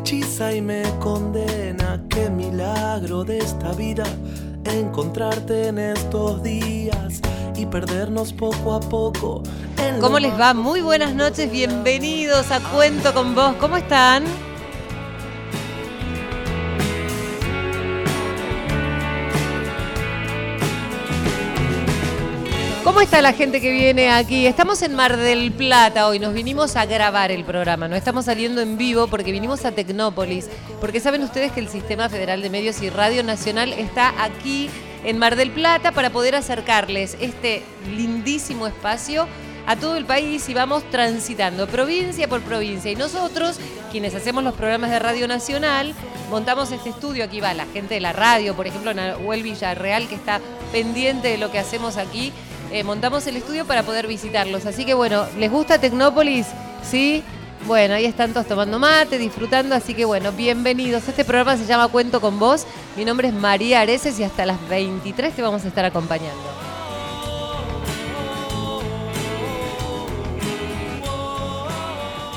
hechiza y me condena. Qué milagro de esta vida encontrarte en estos días y perdernos poco a poco. ¿Cómo les va? Muy buenas noches, bienvenidos a Cuento con vos. ¿Cómo están? ¿Cómo está la gente que viene aquí? Estamos en Mar del Plata hoy, nos vinimos a grabar el programa, no estamos saliendo en vivo porque vinimos a Tecnópolis, porque saben ustedes que el Sistema Federal de Medios y Radio Nacional está aquí en Mar del Plata para poder acercarles este lindísimo espacio a todo el país y vamos transitando provincia por provincia. Y nosotros, quienes hacemos los programas de Radio Nacional, montamos este estudio. Aquí va la gente de la radio, por ejemplo, Nahuel Villarreal, que está pendiente de lo que hacemos aquí. Eh, montamos el estudio para poder visitarlos. Así que bueno, ¿les gusta Tecnópolis? ¿Sí? Bueno, ahí están todos tomando mate, disfrutando, así que bueno, bienvenidos. Este programa se llama Cuento con vos. Mi nombre es María Areces y hasta las 23 te vamos a estar acompañando.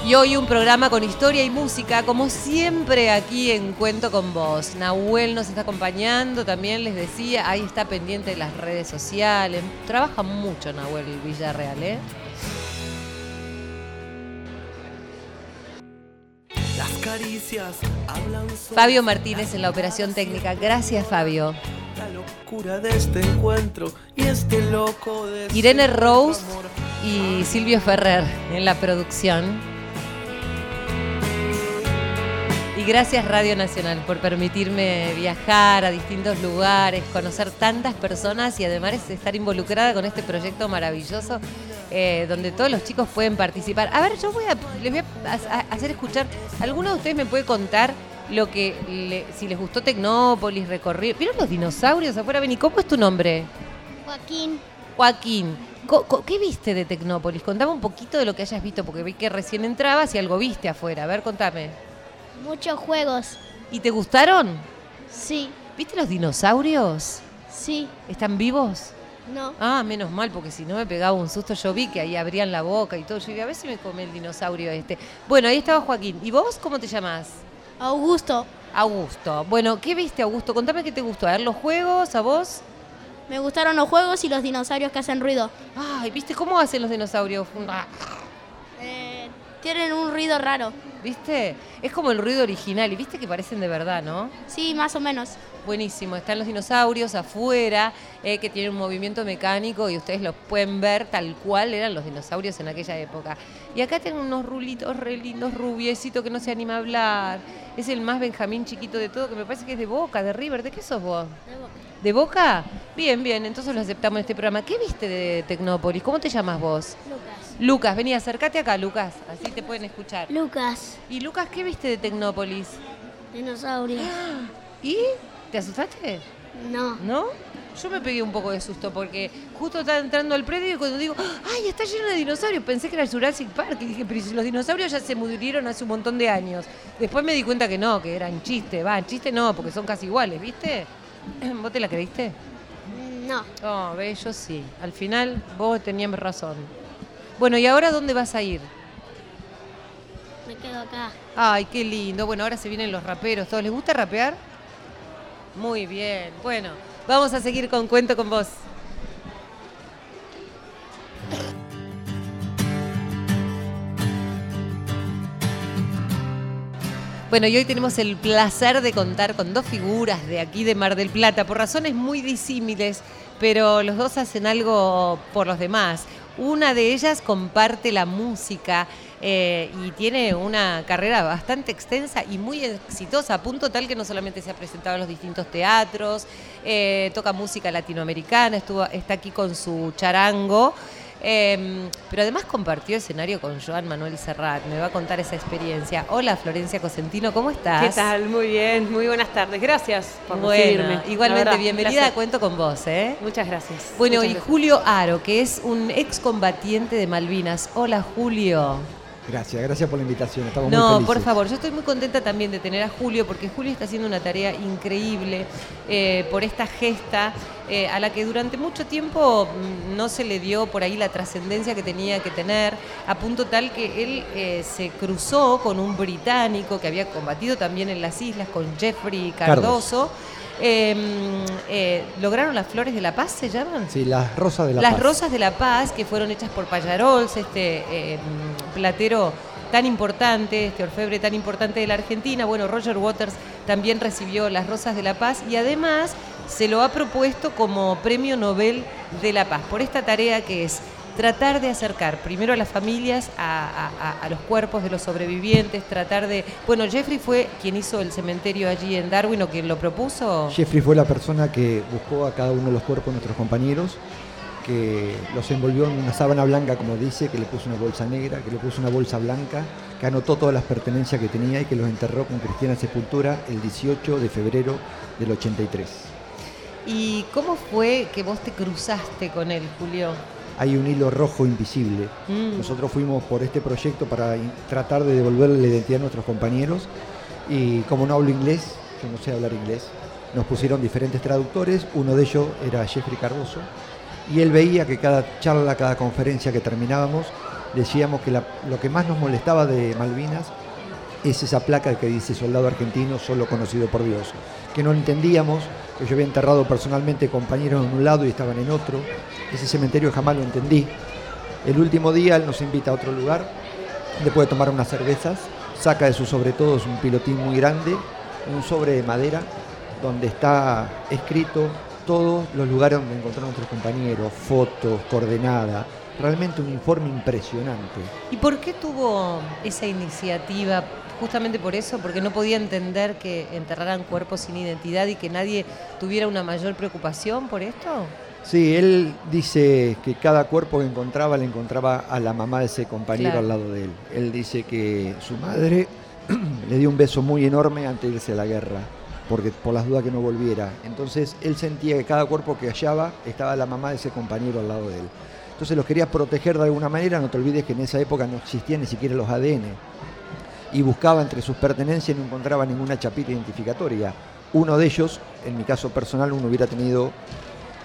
Y hoy un programa con historia y música, como siempre aquí en Cuento con Vos. Nahuel nos está acompañando, también les decía, ahí está pendiente de las redes sociales. Trabaja mucho Nahuel Villarreal, ¿eh? Las caricias hablan sobre Fabio Martínez en la operación técnica. Gracias, Fabio. la locura de este encuentro y este loco de Irene Rose y Silvio Ferrer en la producción. Y gracias Radio Nacional por permitirme viajar a distintos lugares, conocer tantas personas y además estar involucrada con este proyecto maravilloso eh, donde todos los chicos pueden participar. A ver, yo voy a, les voy a, hacer escuchar, ¿alguno de ustedes me puede contar lo que, le- si les gustó Tecnópolis, recorrido? ¿Vieron los dinosaurios afuera? Ven, ¿y cómo es tu nombre? Joaquín, Joaquín, ¿qué viste de Tecnópolis? Contame un poquito de lo que hayas visto, porque vi que recién entrabas y algo viste afuera. A ver, contame. Muchos juegos. ¿Y te gustaron? Sí, ¿Viste los dinosaurios? sí, ¿Están vivos? no. Ah, menos mal, porque si no me pegaba un susto. Yo vi que ahí abrían la boca y todo. Yo dije, a ver si me come el dinosaurio este. Bueno, ahí estaba Joaquín. ¿Y vos cómo te llamas? Augusto, Augusto. Bueno, ¿qué viste, Augusto? Contame qué te gustó. A ver, los juegos, a vos. me gustaron los juegos y los dinosaurios que hacen ruido. Ay, ¿viste cómo hacen los dinosaurios? Tienen un ruido raro. ¿Viste? Es como el ruido original y viste que parecen de verdad, ¿no? Sí, más o menos. Buenísimo, están los dinosaurios afuera, eh, que tienen un movimiento mecánico y ustedes los pueden ver tal cual eran los dinosaurios en aquella época. Y acá tienen unos rulitos re lindos, rubiecitos, que no se anima a hablar. Es el más Benjamín chiquito de todo, que me parece que es de Boca, de River. ¿De qué sos vos? ¿De Boca? Bien, bien, entonces lo aceptamos en este programa. ¿Qué viste de Tecnópolis? ¿Cómo te llamas vos? Lucas. Lucas, vení, acércate acá, Lucas, así te pueden escuchar. Lucas, Y Lucas, ¿qué viste de Tecnópolis? dinosaurios. ¿Y? ¿Te asustaste? No. ¿No? Yo me pegué un poco de susto porque justo estaba entrando al predio y cuando digo, ¡ay, está lleno de dinosaurios! Pensé que era el Jurassic Park y dije, pero si los dinosaurios ya se murieron hace un montón de años. Después me di cuenta que no, que eran chistes. Va, chiste no, porque son casi iguales, ¿viste? ¿Vos te la creíste? No. Oh, ve, yo sí. Al final vos tenías razón. Bueno, ¿y ahora dónde vas a ir? Me quedo acá. Ay, qué lindo. Bueno, ahora se vienen los raperos. ¿Todos les gusta rapear? Muy bien. Bueno, vamos a seguir con Cuento con vos. Bueno, y hoy tenemos el placer de contar con dos figuras de aquí de Mar del Plata, por razones muy disímiles, pero los dos hacen algo por los demás. Una de ellas comparte la música eh, y tiene una carrera bastante extensa y muy exitosa, a punto tal que no solamente se ha presentado en los distintos teatros, eh, toca música latinoamericana, estuvo, está aquí con su charango. Eh, pero además compartió escenario con Joan Manuel Serrat. Me va a contar esa experiencia. Hola Florencia Cosentino, ¿cómo estás? ¿Qué tal? Muy bien, muy buenas tardes. Gracias por recibirme. Igualmente bienvenida gracias. a Cuento con vos, ¿eh? Muchas gracias. Bueno, Muchas y gracias. Julio Aro, que es un excombatiente de Malvinas. Hola Julio. Gracias, gracias por la invitación. Estamos muy No, felices. por favor, yo estoy muy contenta también de tener a Julio, porque Julio está haciendo una tarea increíble eh, por esta gesta eh, a la que durante mucho tiempo mm, no se le dio por ahí la trascendencia que tenía que tener, a punto tal que él eh, se cruzó con un británico que había combatido también en las islas, con Jeffrey Cardoso. Eh, eh, ¿Lograron las flores de la paz, se llaman? Sí, las rosas de la Las paz. rosas de la paz que fueron hechas por Payarols, este eh, platero tan importante, este orfebre tan importante de la Argentina. Bueno, Roger Waters también recibió las rosas de la paz y además se lo ha propuesto como premio Nobel de la Paz por esta tarea que es tratar de acercar primero a las familias a, a- a- a los cuerpos de los sobrevivientes, tratar de... Bueno, Jeffrey fue quien hizo el cementerio allí en Darwin o quien lo propuso. Jeffrey fue la persona que buscó a cada uno de los cuerpos de nuestros compañeros, que los envolvió en una sábana blanca, como dice, que le puso una bolsa negra, que le puso una bolsa blanca, que anotó todas las pertenencias que tenía y que los enterró con cristiana sepultura el 18 de febrero del 83. ¿Y cómo fue que vos te cruzaste con él, Julio? Hay un hilo rojo invisible. Mm. Nosotros fuimos por este proyecto para tratar de devolverle la identidad a nuestros compañeros y como no hablo inglés, yo no sé hablar inglés, nos pusieron diferentes traductores, uno de ellos era Jeffrey Cardoso y él veía que cada charla, cada conferencia que terminábamos, decíamos que la- lo que más nos molestaba de Malvinas es esa placa que dice soldado argentino solo conocido por Dios, que no entendíamos, que yo había enterrado personalmente compañeros en un lado y estaban en otro, ese cementerio jamás lo entendí. El último día él nos invita a otro lugar, después de tomar unas cervezas, saca de sus sobretodos un pilotín muy grande, un sobre de madera, donde está escrito todos los lugares donde encontraron nuestros compañeros, fotos, coordenadas, realmente un informe impresionante. ¿Y por qué tuvo esa iniciativa? Justamente por eso, porque no podía entender que enterraran cuerpos sin identidad y que nadie tuviera una mayor preocupación por esto. Sí, él dice que cada cuerpo que encontraba le encontraba a la mamá de ese compañero Claro. al lado de él. Él dice que su madre le dio un beso muy enorme antes de irse a la guerra, porque por las dudas que no volviera. Entonces él sentía que cada cuerpo que hallaba estaba la mamá de ese compañero al lado de él. Entonces los quería proteger de alguna manera, no te olvides que en esa época no existían ni siquiera los ADN. Y buscaba entre sus pertenencias y no encontraba ninguna chapita identificatoria. Uno de ellos, en mi caso personal, uno hubiera tenido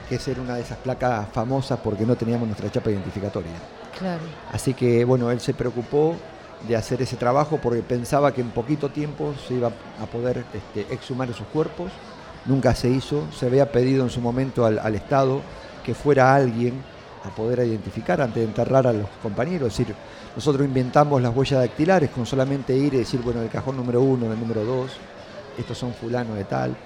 que ser una de esas placas famosas porque no teníamos nuestra chapa identificatoria. Claro. Así que bueno, él se preocupó de hacer ese trabajo porque pensaba que en poquito tiempo se iba a poder este, exhumar esos cuerpos. Nunca se hizo, se había pedido en su momento al, al Estado que fuera alguien a poder identificar antes de enterrar a los compañeros. Es decir, nosotros inventamos las huellas dactilares con solamente ir y decir, bueno, el cajón número uno, el número dos, estos son fulano de tal,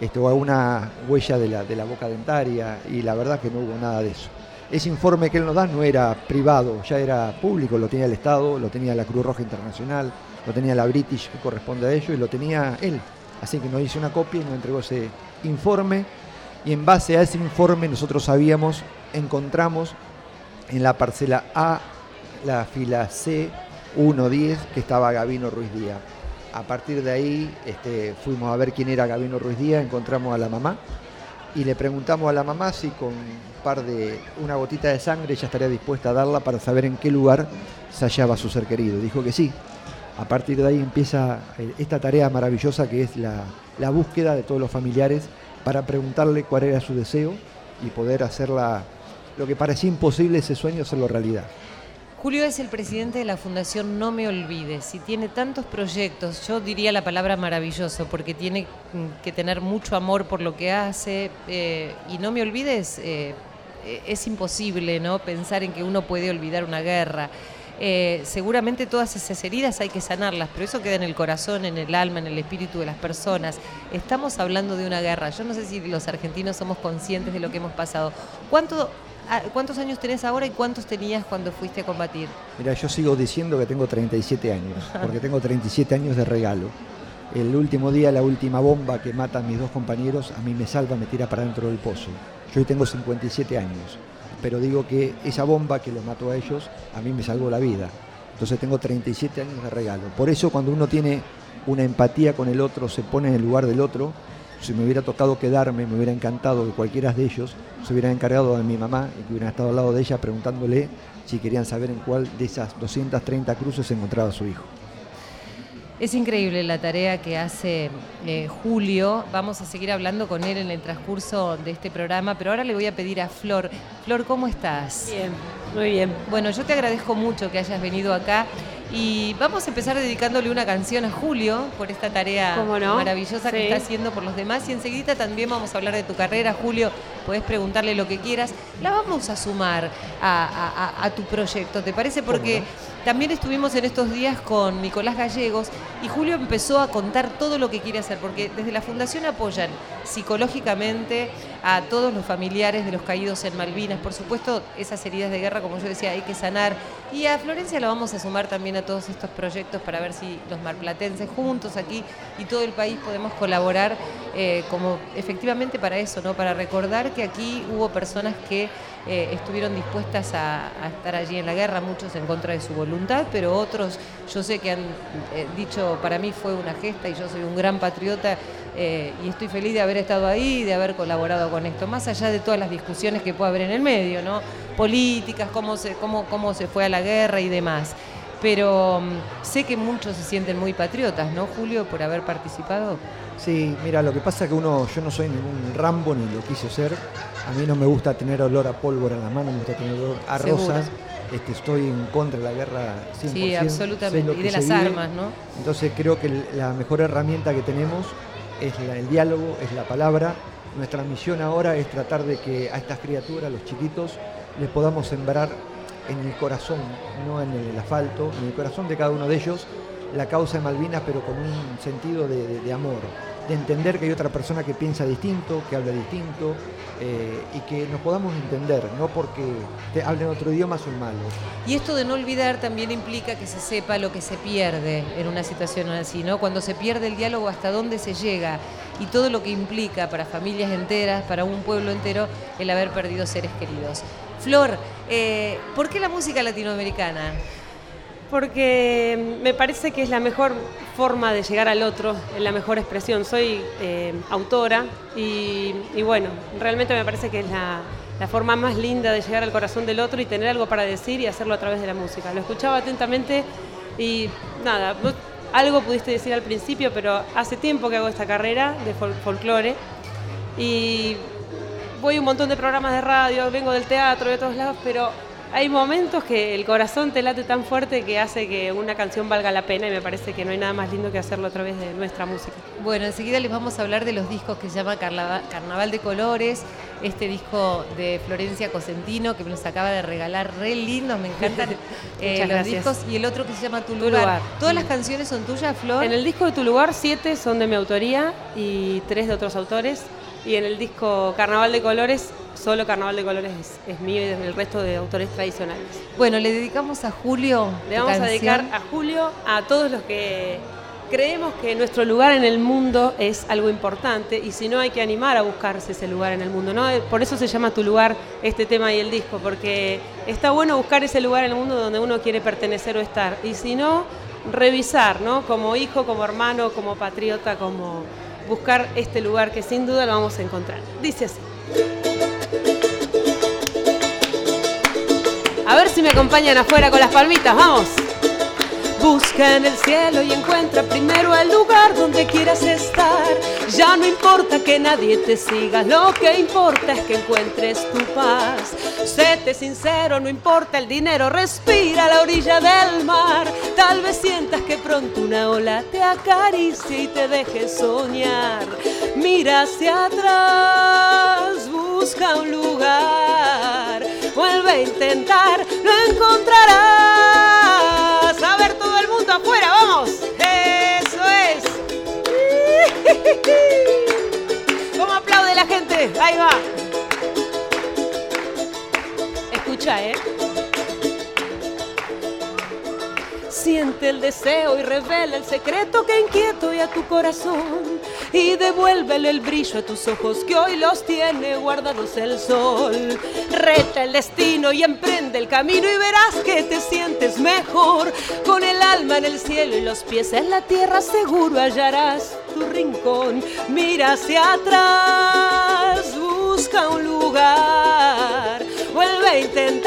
esto, o una huella de la, de la boca dentaria, y la verdad que no hubo nada de eso. Ese informe que él nos da no era privado, ya era público, lo tenía el Estado, lo tenía la Cruz Roja Internacional, lo tenía la British que corresponde a ello y lo tenía él. Así que nos hizo una copia y nos entregó ese informe y en base a ese informe nosotros sabíamos, encontramos en la parcela A, la fila C, 110, que estaba Gabino Ruiz Díaz. A partir de ahí este, fuimos a ver quién era Gabino Ruiz Díaz, encontramos a la mamá y le preguntamos a la mamá si con un par de una gotita de sangre ella estaría dispuesta a darla para saber en qué lugar se hallaba su ser querido. Dijo que sí. A partir de ahí empieza eh, esta tarea maravillosa que es la, la búsqueda de todos los familiares para preguntarle cuál era su deseo y poder hacerla lo que parecía imposible ese sueño hacerlo realidad. Julio es el presidente de la Fundación No Me Olvides y tiene tantos proyectos, yo diría la palabra maravilloso, porque tiene mm, que tener mucho amor por lo que hace eh, y No Me Olvides eh, eh, es imposible ¿no? pensar en que uno puede olvidar una guerra. Eh, seguramente todas esas heridas hay que sanarlas, pero eso queda en el corazón, en el alma, en el espíritu de las personas. Estamos hablando de una guerra. Yo no sé si los argentinos somos conscientes de lo que hemos pasado. ¿Cuánto, a- ¿Cuántos años tenés ahora y cuántos tenías cuando fuiste a combatir? Mira, yo sigo diciendo que tengo 37 años, porque tengo 37 años de regalo. El último día, la última bomba que mata a mis dos compañeros, a mí me salva, me tira para dentro del pozo. Yo hoy tengo 57 años, pero digo que esa bomba que los mató a ellos, a mí me salvó la vida. Entonces tengo 37 años de regalo. Por eso cuando uno tiene una empatía con el otro, se pone en el lugar del otro si me hubiera tocado quedarme, me hubiera encantado que cualquiera de ellos se hubiera encargado de mi mamá y que hubieran estado al lado de ella preguntándole si querían saber en cuál de esas 230 cruces se encontraba su hijo. Es increíble la tarea que hace eh, Julio. Vamos a seguir hablando con él en el transcurso de este programa, pero ahora le voy a pedir a Flor. Flor, ¿cómo estás? Bien, muy bien. Bueno, yo te agradezco mucho que hayas venido acá y vamos a empezar dedicándole una canción a Julio por esta tarea maravillosa que está haciendo por los demás. Y enseguida también vamos a hablar de tu carrera, Julio. Podés preguntarle lo que quieras. La vamos a sumar a, a- a- a tu proyecto, ¿te parece? Porque también estuvimos en estos días con Nicolás Gallegos y Julio empezó a contar todo lo que quiere hacer, porque desde la Fundación apoyan psicológicamente a todos los familiares de los caídos en Malvinas. Por supuesto, esas heridas de guerra, como yo decía, hay que sanar. Y a Florencia la vamos a sumar también a todos estos proyectos para ver si los marplatenses juntos aquí y todo el país podemos colaborar eh, como efectivamente para eso, ¿no? Para recordar que aquí hubo personas que eh, estuvieron dispuestas a, estar allí en la guerra, muchos en contra de su voluntad, pero otros yo sé que han eh, dicho, para mí fue una gesta y yo soy un gran patriota eh, y estoy feliz de haber estado ahí y de haber colaborado con esto, más allá de todas las discusiones que pueda haber en el medio, ¿no? Políticas, cómo se, cómo, cómo se fue a la guerra y demás. Pero mm, sé que muchos se sienten muy patriotas, ¿no, Julio, por haber participado? Sí, mira, lo que pasa es que uno, yo no soy ningún Rambo ni lo quise ser. A mí no me gusta tener olor a pólvora en la mano, me gusta tener olor a Seguro. rosas. Este, estoy en contra de la guerra 100%. Sí, absolutamente. Y de las vive. armas, ¿no? Entonces creo que la mejor herramienta que tenemos es la- el diálogo, es la palabra. Nuestra misión ahora es tratar de que a estas criaturas, los chiquitos, les podamos sembrar en el corazón, no en el asfalto, en el corazón de cada uno de ellos, la causa de Malvinas, pero con un sentido de, de- de amor, de entender que hay otra persona que piensa distinto, que habla distinto, eh, y que nos podamos entender, no porque te hablen otro idioma son malos. Y esto de no olvidar también implica que se sepa lo que se pierde en una situación así, ¿no? Cuando se pierde el diálogo, hasta dónde se llega y todo lo que implica para familias enteras, para un pueblo entero, el haber perdido seres queridos. Flor, eh, ¿por qué la música latinoamericana? Porque me parece que es la mejor forma de llegar al otro, es la mejor expresión. Soy eh, autora y, y bueno, realmente me parece que es la, forma más linda de llegar al corazón del otro y tener algo para decir y hacerlo a través de la música. Lo escuchaba atentamente y nada, algo pudiste decir al principio, pero hace tiempo que hago esta carrera de fol- folclore y voy a un montón de programas de radio, vengo del teatro, de todos lados, pero hay momentos que el corazón te late tan fuerte que hace que una canción valga la pena y me parece que no hay nada más lindo que hacerlo a través de nuestra música. Bueno, enseguida les vamos a hablar de los discos que se llama Carnava- Carnaval de Colores, este disco de Florencia Cosentino que los acaba de regalar, re lindos, me encantan eh, los gracias. discos, y el otro que se llama Tu, Tu lugar. Lugar. ¿Todas las canciones son tuyas, Flor? En el disco de Tu Lugar, siete son de mi autoría y tres de otros autores. Y en el disco Carnaval de Colores, solo Carnaval de Colores es, es mío y el resto de autores tradicionales. Bueno, le dedicamos a Julio. Le vamos a dedicar a Julio, a todos los que creemos que nuestro lugar en el mundo es algo importante y si no hay que animar a buscarse ese lugar en el mundo. ¿no? Por eso se llama Tu lugar este tema y el disco, porque está bueno buscar ese lugar en el mundo donde uno quiere pertenecer o estar. Y si no, revisar, ¿no? Como hijo, como hermano, como patriota, como buscar este lugar que sin duda lo vamos a encontrar. Dice así. A ver si me acompañan afuera con las palmitas, vamos. Busca en el cielo y encuentra primero el lugar donde quieras estar. Ya no importa que nadie te siga, lo que importa es que encuentres tu paz. Séte sincero, no importa el dinero, respira a la orilla del mar. Tal vez sientas que pronto una ola te acaricie y te deje soñar. Mira hacia atrás, busca un lugar, a intentar, lo encontrarás. A ver todo el mundo afuera, vamos. Eso es. ¿Cómo aplaude la gente? Ahí va. Escucha, ¿eh? Siente el deseo y revela el secreto que inquieto y a tu corazón. Y devuélvele el brillo a tus ojos que hoy los tiene guardados el sol. Reta el destino y emprende el camino y verás que te sientes mejor. Con el alma en el cielo y los pies en la tierra seguro hallarás tu rincón. Mira hacia atrás, busca un lugar, vuelve a intentar,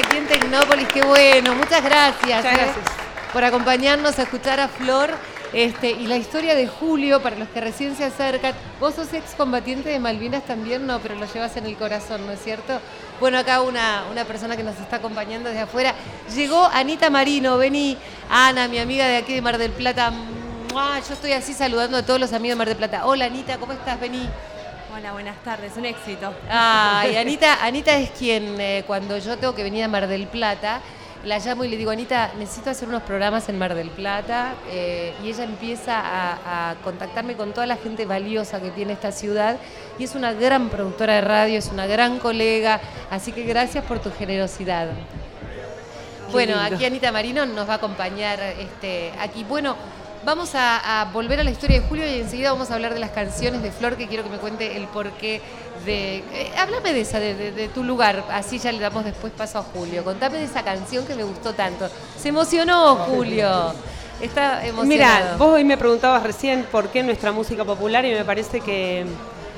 aquí en Tecnópolis, qué bueno. Muchas gracias, Muchas eh, gracias. por acompañarnos a escuchar a Flor. Este, y la historia de Julio, para los que recién se acercan, vos sos excombatiente de Malvinas también, no, pero lo llevas en el corazón, ¿no es cierto? Bueno, acá una, una persona que nos está acompañando desde afuera. Llegó Anita Marino, vení, Ana, mi amiga de aquí de Mar del Plata. ¡Mua! Yo estoy así saludando a todos los amigos de Mar del Plata. Hola Anita, ¿cómo estás? Vení. Hola, buenas tardes, un éxito. Ay, Anita, Anita es quien eh, cuando yo tengo que venir a Mar del Plata, la llamo y le digo, Anita, necesito hacer unos programas en Mar del Plata. eh, y ella empieza a, a contactarme con toda la gente valiosa que tiene esta ciudad. Y es una gran productora de radio, es una gran colega. Así que gracias por tu generosidad. Bueno, lindo. aquí Anita Marino nos va a acompañar este, aquí. Bueno, vamos a, volver a la historia de Julio y enseguida vamos a hablar de las canciones de Flor, que quiero que me cuente el porqué de... eh, háblame de esa, de tu lugar, así ya le damos después paso a Julio. Contame de esa canción que me gustó tanto. Se emocionó Julio. Está emocionado. Mira, vos hoy me preguntabas recién por qué nuestra música popular y me parece que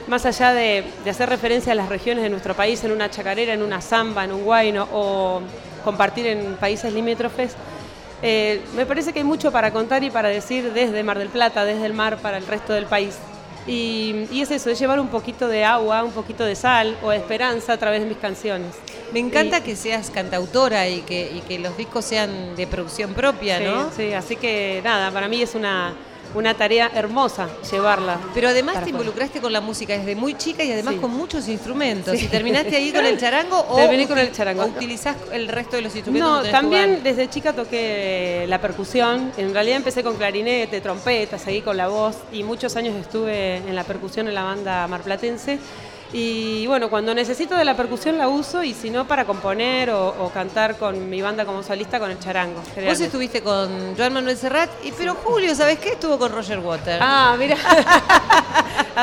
más allá de, de hacer referencia a las regiones de nuestro país en una chacarera, en una samba, en un guayno o compartir en países limítrofes, eh, me parece que hay mucho para contar y para decir desde Mar del Plata, desde el mar para el resto del país. Y, y es eso, es llevar un poquito de agua, un poquito de sal o de esperanza a través de mis canciones. Me encanta Y- que seas cantautora y que, y que los discos sean de producción propia, Sí, ¿no? sí, así que nada, para mí es una, una tarea hermosa llevarla. Pero además te involucraste con la música desde muy chica y además Sí. con muchos instrumentos. Sí. ¿Y terminaste ahí con el charango o, Terminé con el charango. o utilizás el resto de los instrumentos? No, que también desde chica toqué la percusión. En realidad empecé con clarinete, trompeta, seguí con la voz y muchos años estuve en la percusión en la banda marplatense. Y bueno, cuando necesito de la percusión la uso y si no para componer o, o cantar con mi banda como solista con el charango. Vos estuviste con Joan Manuel Serrat, y, pero Julio, ¿sabes qué? Estuvo con Roger Waters. Ah, mira.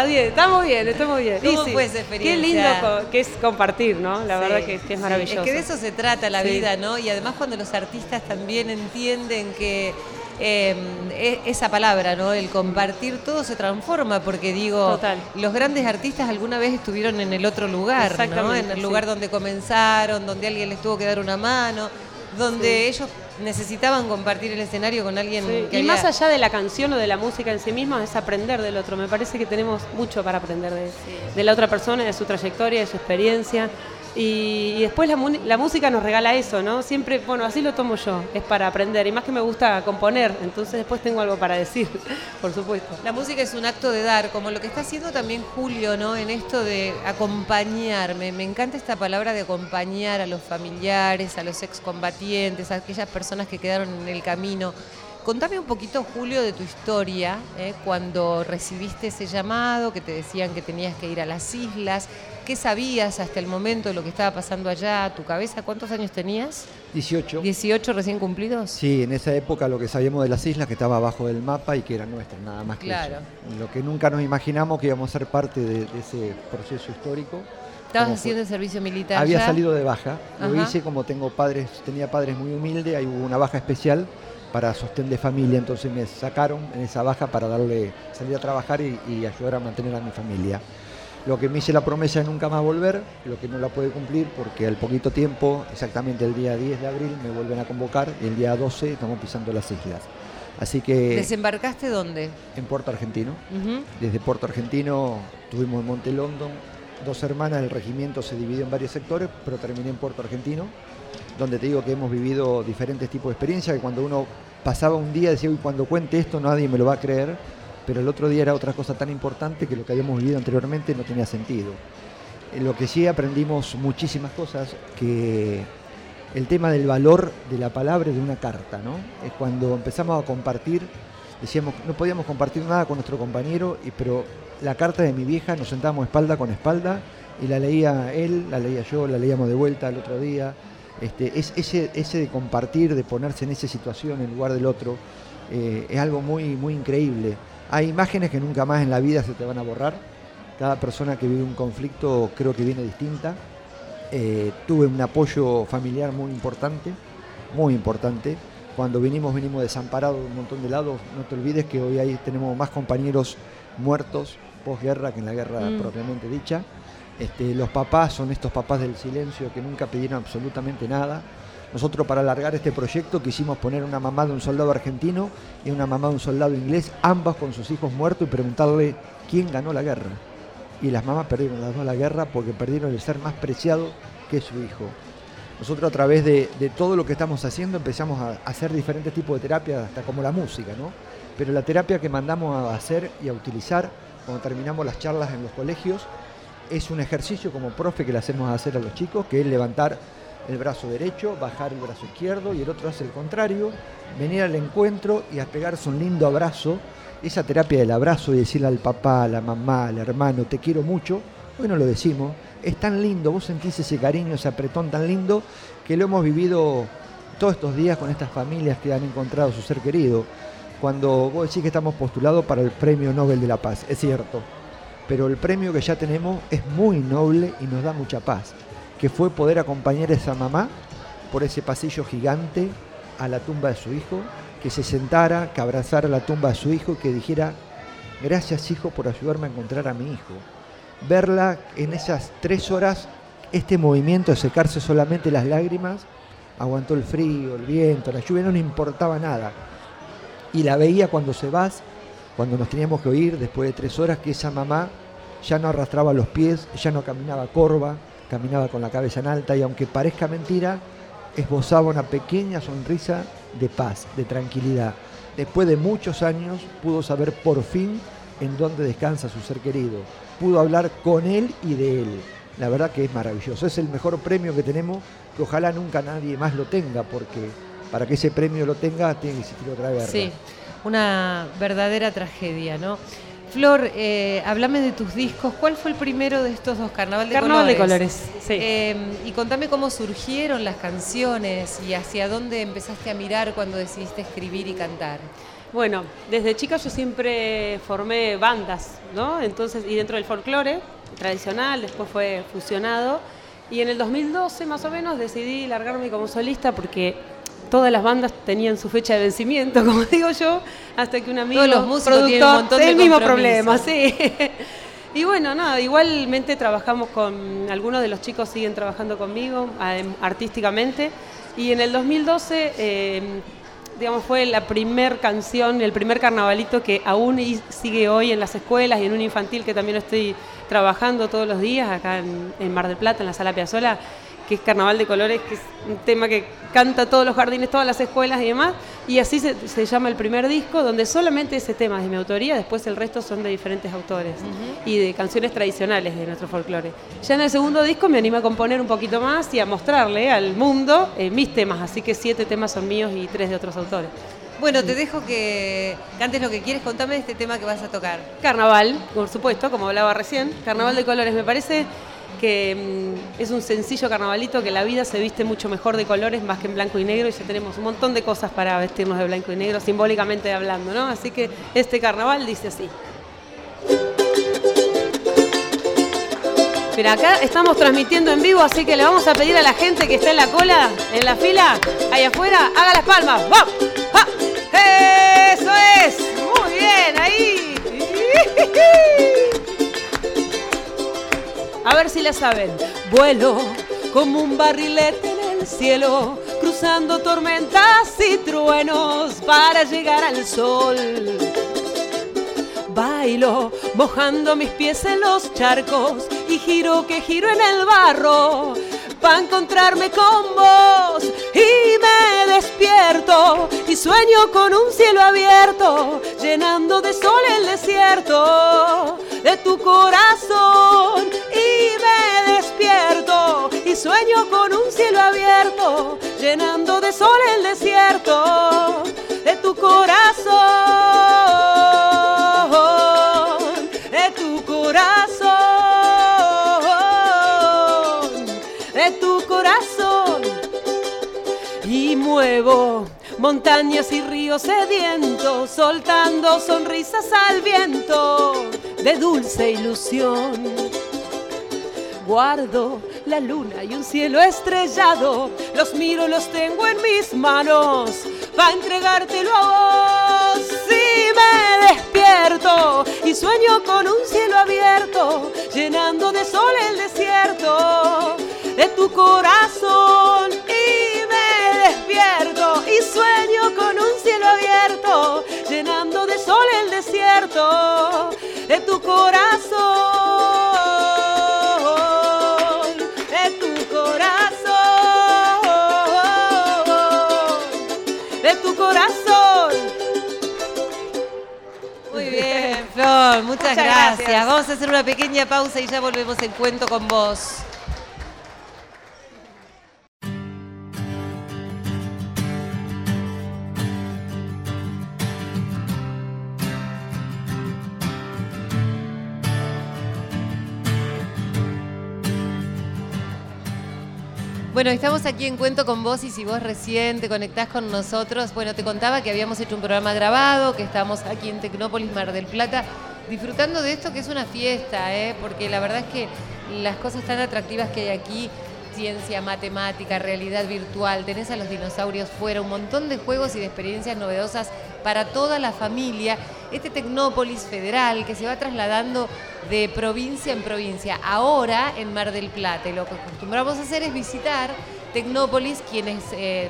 Estamos bien, estamos bien. ¿Cómo Y fue esa experiencia? Qué lindo que es compartir, ¿no? La Sí, verdad que, que es sí. maravilloso. Es que de eso se trata la Sí. vida, ¿no? Y además cuando los artistas también entienden que eh, e- esa palabra, ¿no? El compartir todo se transforma, porque digo, Total. los grandes artistas alguna vez estuvieron en el otro lugar, ¿no? En el sí. lugar donde comenzaron, donde alguien les tuvo que dar una mano, donde ellos necesitaban compartir el escenario con alguien Sí, que Y había- más allá de la canción o de la música en sí misma, es aprender del otro. Me parece que tenemos mucho para aprender de, de la otra persona, de su trayectoria, de su experiencia. Y, después la, la música nos regala eso, ¿no? Siempre, bueno, así lo tomo yo, es para aprender. Y más que me gusta componer, entonces después tengo algo para decir, por supuesto. La música es un acto de dar, como lo que está haciendo también Julio, ¿no? En esto de acompañarme. Me encanta esta palabra de acompañar a los familiares, a los excombatientes, a aquellas personas que quedaron en el camino. Contame un poquito, Julio, de tu historia, ¿eh? cuando recibiste ese llamado, que te decían que tenías que ir a las islas. ¿Qué sabías hasta el momento de lo que estaba pasando allá? ¿Tu cabeza? ¿Cuántos años tenías? 18. ¿18 recién cumplidos? Sí, en esa época lo que sabíamos de las islas que estaba abajo del mapa y que eran nuestras, nada más que Claro. eso. Lo que nunca nos imaginamos que íbamos a ser parte de, de ese proceso histórico. ¿Estabas haciendo el servicio militar Había ya? salido de baja, lo hice como tengo padres, tenía padres muy humildes, ahí hubo una baja especial para sostén de familia, entonces me sacaron en esa baja para darle, salir a trabajar y, y ayudar a mantener a mi familia. Lo que me hice la promesa de nunca más volver, lo que no la pude cumplir porque al poquito tiempo, exactamente el día 10 de abril, me vuelven a convocar y el día 12 estamos pisando las islas. Así que ¿Desembarcaste dónde? en Puerto Argentino, desde Puerto Argentino estuvimos en Monte London, dos hermanas, el regimiento se dividió en varios sectores, pero terminé en Puerto Argentino, donde te digo que hemos vivido diferentes tipos de experiencias, que cuando uno pasaba un día decía, uy, cuando cuente esto nadie me lo va a creer, pero el otro día era otra cosa tan importante que lo que habíamos vivido anteriormente no tenía sentido. En lo que sí aprendimos muchísimas cosas, que el tema del valor de la palabra de una carta, ¿no? Es cuando empezamos a compartir, decíamos, no podíamos compartir nada con nuestro compañero, y, pero la carta de mi vieja nos sentábamos espalda con espalda y la leía él, la leía yo, la leíamos de vuelta el otro día. Este, es, ese, ese de compartir, de ponerse en esa situación en lugar del otro, eh, es algo muy, muy increíble. Hay imágenes que nunca más en la vida se te van a borrar. Cada persona que vive un conflicto creo que viene distinta. Eh, tuve un apoyo familiar muy importante, muy importante. Cuando vinimos, vinimos desamparados de un montón de lados. No te olvides que hoy ahí tenemos más compañeros muertos posguerra que en la guerra Mm. propiamente dicha. Este, los papás son estos papás del silencio que nunca pidieron absolutamente nada. Nosotros para alargar este proyecto quisimos poner una mamá de un soldado argentino y una mamá de un soldado inglés, ambas con sus hijos muertos y preguntarle quién ganó la guerra. Y las mamás perdieron las dos la guerra porque perdieron el ser más preciado que su hijo. Nosotros a través de, de todo lo que estamos haciendo empezamos a, hacer diferentes tipos de terapia, hasta como la música, ¿no? Pero la terapia que mandamos a hacer y a utilizar cuando terminamos las charlas en los colegios es un ejercicio como profe que le hacemos hacer a los chicos, que es levantar el brazo derecho, bajar el brazo izquierdo y el otro hace el contrario, venir al encuentro y a pegarse un lindo abrazo, esa terapia del abrazo y decirle al papá, a la mamá, al hermano, te quiero mucho, hoy no lo decimos, es tan lindo, vos sentís ese cariño, ese apretón tan lindo, que lo hemos vivido todos estos días con estas familias que han encontrado a su ser querido. Cuando vos decís que estamos postulados para el Premio Nobel de la Paz, es cierto, pero el premio que ya tenemos es muy noble y nos da mucha paz, que fue poder acompañar a esa mamá por ese pasillo gigante a la tumba de su hijo, que se sentara, que abrazara la tumba de su hijo y que dijera, gracias hijo por ayudarme a encontrar a mi hijo. Verla en esas tres horas, este movimiento de secarse solamente las lágrimas, aguantó el frío, el viento, la lluvia, no le importaba nada. Y la veía cuando se vas, cuando nos teníamos que oír después de tres horas, que esa mamá ya no arrastraba los pies, ya no caminaba corva, caminaba con la cabeza en alta y aunque parezca mentira, esbozaba una pequeña sonrisa de paz, de tranquilidad. Después de muchos años pudo saber por fin en dónde descansa su ser querido. Pudo hablar con él y de él. La verdad que es maravilloso. Es el mejor premio que tenemos, que ojalá nunca nadie más lo tenga, porque para que ese premio lo tenga tiene que existir otra guerra. Sí, una verdadera tragedia, ¿no? Flor, eh, háblame de tus discos. ¿Cuál fue el primero de estos dos? Carnaval de Carnaval de Colores. Colores, sí. Eh, y contame cómo surgieron las canciones y hacia dónde empezaste a mirar cuando decidiste escribir y cantar. Bueno, desde chica yo siempre formé bandas, ¿no? Entonces, y dentro del folclore tradicional, después fue fusionado. Y en el 2012 más o menos decidí largarme como solista porque todas las bandas tenían su fecha de vencimiento, como digo yo, hasta que un amigo Todos los músicos tienen un productor- montón de el mismo problema, sí. Y bueno, nada, igualmente trabajamos con, algunos de los chicos siguen trabajando conmigo artísticamente. Y en el 2012, eh, digamos, fue la primer canción, el primer carnavalito que aún sigue hoy en las escuelas y en un infantil que también estoy trabajando todos los días acá en, en Mar del Plata, en la Sala Piazzola, que es Carnaval de Colores, que es un tema que canta todos los jardines, todas las escuelas y demás. Y así se, se llama el primer disco, donde solamente ese tema es de mi autoría, después el resto son de diferentes autores y de canciones tradicionales de nuestro folclore. Ya en el segundo disco me anima a componer un poquito más y a mostrarle al mundo eh, mis temas, así que siete temas son míos y tres de otros autores. Bueno, te dejo que cantes lo que quieres. Contame de este tema que vas a tocar. Carnaval, por supuesto, como hablaba recién, Carnaval de Colores. Me parece que mm, es un sencillo carnavalito que la vida se viste mucho mejor de colores más que en blanco y negro y ya tenemos un montón de cosas para vestirnos de blanco y negro, simbólicamente hablando, ¿no? Así que este carnaval dice así. Mira, acá estamos transmitiendo en vivo, así que le vamos a pedir a la gente que está en la cola, en la fila, ahí afuera, haga las palmas. ¡Vamos! ¡Ja! ¡Eso es! Muy bien, ahí. A ver si la saben. Vuelo como un barrilete en el cielo, cruzando tormentas y truenos para llegar al sol. Bailo, mojando mis pies en los charcos y giro que giro en el barro para encontrarme con vos y me despierto y sueño con un cielo abierto llenando de sol el desierto de tu corazón y sueño con un cielo abierto, llenando de sol el desierto de tu corazón, de tu corazón, de tu corazón. Y muevo montañas y ríos sedientos, soltando sonrisas al viento de dulce ilusión. Guardo la luna y un cielo estrellado, los miro, los tengo en mis manos, para entregártelo a vos. Si me despierto y sueño con un cielo abierto, llenando de sol el desierto de tu corazón. Y me despierto y sueño con un cielo abierto, llenando de sol el desierto de tu corazón, muchas, Muchas gracias. gracias. Vamos a hacer una pequeña pausa y ya volvemos en cuento con vos. Bueno, estamos aquí en Cuento con vos y si vos recién te conectás con nosotros, bueno, te contaba que habíamos hecho un programa grabado, que estamos aquí en Tecnópolis, Mar del Plata, disfrutando de esto que es una fiesta, ¿eh? porque la verdad es que las cosas tan atractivas que hay aquí, ciencia, matemática, realidad virtual, tenés a los dinosaurios fuera, un montón de juegos y de experiencias novedosas para toda la familia. Este Tecnópolis federal que se va trasladando de provincia en provincia, ahora en Mar del Plata. Y lo que acostumbramos a hacer es visitar Tecnópolis, quienes eh,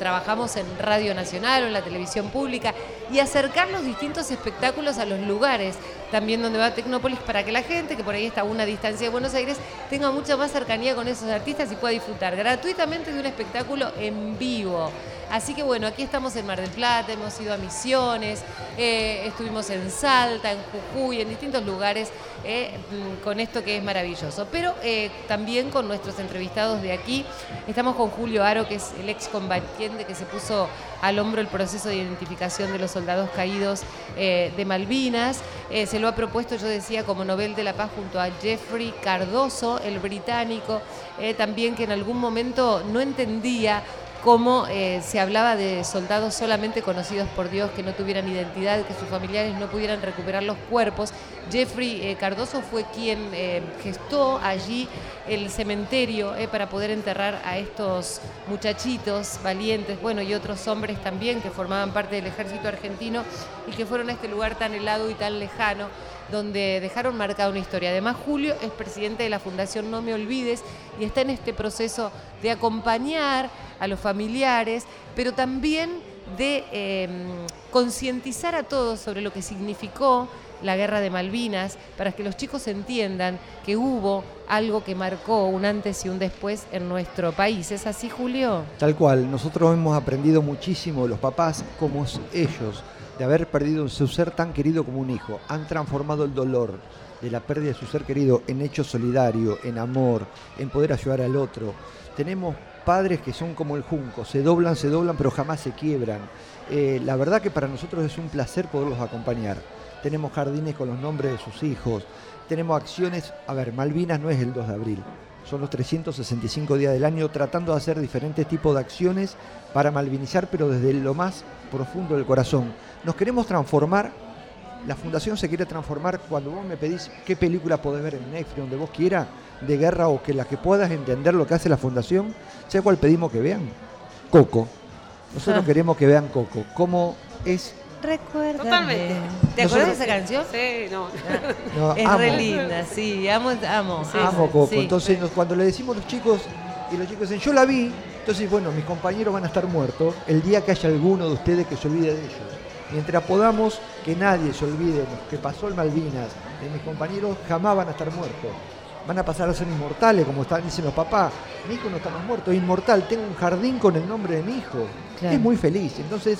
trabajamos en Radio Nacional o en la televisión pública, y acercar los distintos espectáculos a los lugares también donde va Tecnópolis para que la gente, que por ahí está a una distancia de Buenos Aires, tenga mucha más cercanía con esos artistas y pueda disfrutar gratuitamente de un espectáculo en vivo. Así que bueno, aquí estamos en Mar del Plata, hemos ido a Misiones, eh, estuvimos en Salta, en Jujuy, en distintos lugares eh, mm, con esto que es maravilloso. Pero eh, también con nuestros entrevistados de aquí, estamos con Julio Aro, que es el ex combatiente que se puso al hombro el proceso de identificación de los soldados caídos de Malvinas. Se lo ha propuesto, yo decía, como Nobel de la Paz junto a Jeffrey Cardoso, el británico, también que en algún momento no entendía cómo eh, se hablaba de soldados solamente conocidos por Dios, que no tuvieran identidad, que sus familiares no pudieran recuperar los cuerpos. Jeffrey eh, Cardoso fue quien eh, gestó allí el cementerio eh, para poder enterrar a estos muchachitos valientes, bueno, y otros hombres también que formaban parte del ejército argentino y que fueron a este lugar tan helado y tan lejano donde dejaron marcada una historia. Además, Julio es presidente de la Fundación No Me Olvides y está en este proceso de acompañar a los familiares, pero también de eh, concientizar a todos sobre lo que significó la guerra de Malvinas, para que los chicos entiendan que hubo algo que marcó un antes y un después en nuestro país. ¿Es así, Julio? Tal cual, nosotros hemos aprendido muchísimo los papás, como ellos, de haber perdido su ser tan querido como un hijo. Han transformado el dolor de la pérdida de su ser querido en hecho solidario, en amor, en poder ayudar al otro. Tenemos padres que son como el junco, se doblan, se doblan, pero jamás se quiebran. Eh, la verdad que para nosotros es un placer poderlos acompañar. Tenemos jardines con los nombres de sus hijos, tenemos acciones, a ver, Malvinas no es el 2 de abril, son los 365 días del año tratando de hacer diferentes tipos de acciones para malvinizar, pero desde lo más profundo del corazón. Nos queremos transformar, la fundación se quiere transformar cuando vos me pedís qué película podés ver en Netflix, donde vos quieras, de guerra o que la que puedas entender lo que hace la fundación, ¿sabes cuál pedimos que vean? Coco. Nosotros Ah. queremos que vean Coco, cómo es... Recuerda. Totalmente. ¿Te acuerdas de esa canción? Sí, no. no, Es amo. re linda, sí, amo, amo. sí, Amo Coco. sí. Entonces, nos- cuando le decimos a los chicos, y los chicos dicen, yo la vi, entonces, bueno, mis compañeros van a estar muertos el día que haya alguno de ustedes que se olvide de ellos. Mientras podamos que nadie se olvide que pasó el Malvinas, de mis compañeros jamás van a estar muertos. Van a pasar a ser inmortales, como están, dicen los papás. Mi hijo no está más muerto, es inmortal. Tengo un jardín con el nombre de mi hijo. Claro. Es muy feliz. Entonces,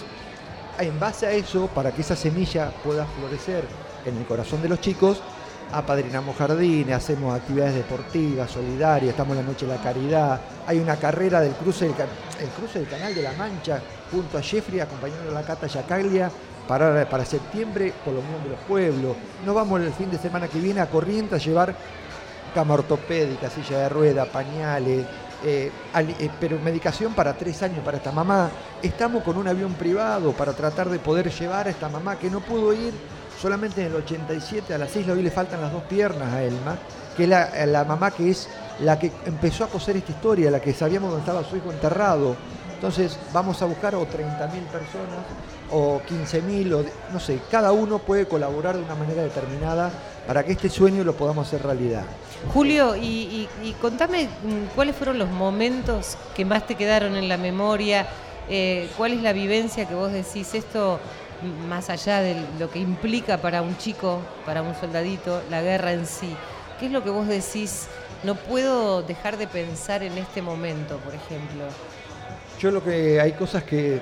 en base a eso, para que esa semilla pueda florecer en el corazón de los chicos, apadrinamos jardines, hacemos actividades deportivas, solidarias, estamos en la Noche de la Caridad, hay una carrera del cruce del, el cruce del Canal de la Mancha junto a Jeffrey acompañando a la Cata Yacaglia para, para septiembre por la Unión de los Pueblos. Nos vamos el fin de semana que viene a Corrientes a llevar cama ortopédica, silla de rueda, pañales, eh, eh, pero medicación para tres años para esta mamá. Estamos con un avión privado para tratar de poder llevar a esta mamá que no pudo ir solamente en el 87 a las islas, hoy le faltan las dos piernas a Elma, que es la, mamá que es la que empezó a coser esta historia, la que sabíamos dónde estaba su hijo enterrado. Entonces vamos a buscar o 30.000 personas o 15.000, o no sé, cada uno puede colaborar de una manera determinada para que este sueño lo podamos hacer realidad. Julio, y, contame mm, cuáles fueron los momentos que más te quedaron en la memoria, eh, cuál es la vivencia que vos decís, esto mm, más allá de lo que implica para un chico, para un soldadito, la guerra en sí. ¿Qué es lo que vos decís? No puedo dejar de pensar en este momento, por ejemplo. Yo lo que hay cosas que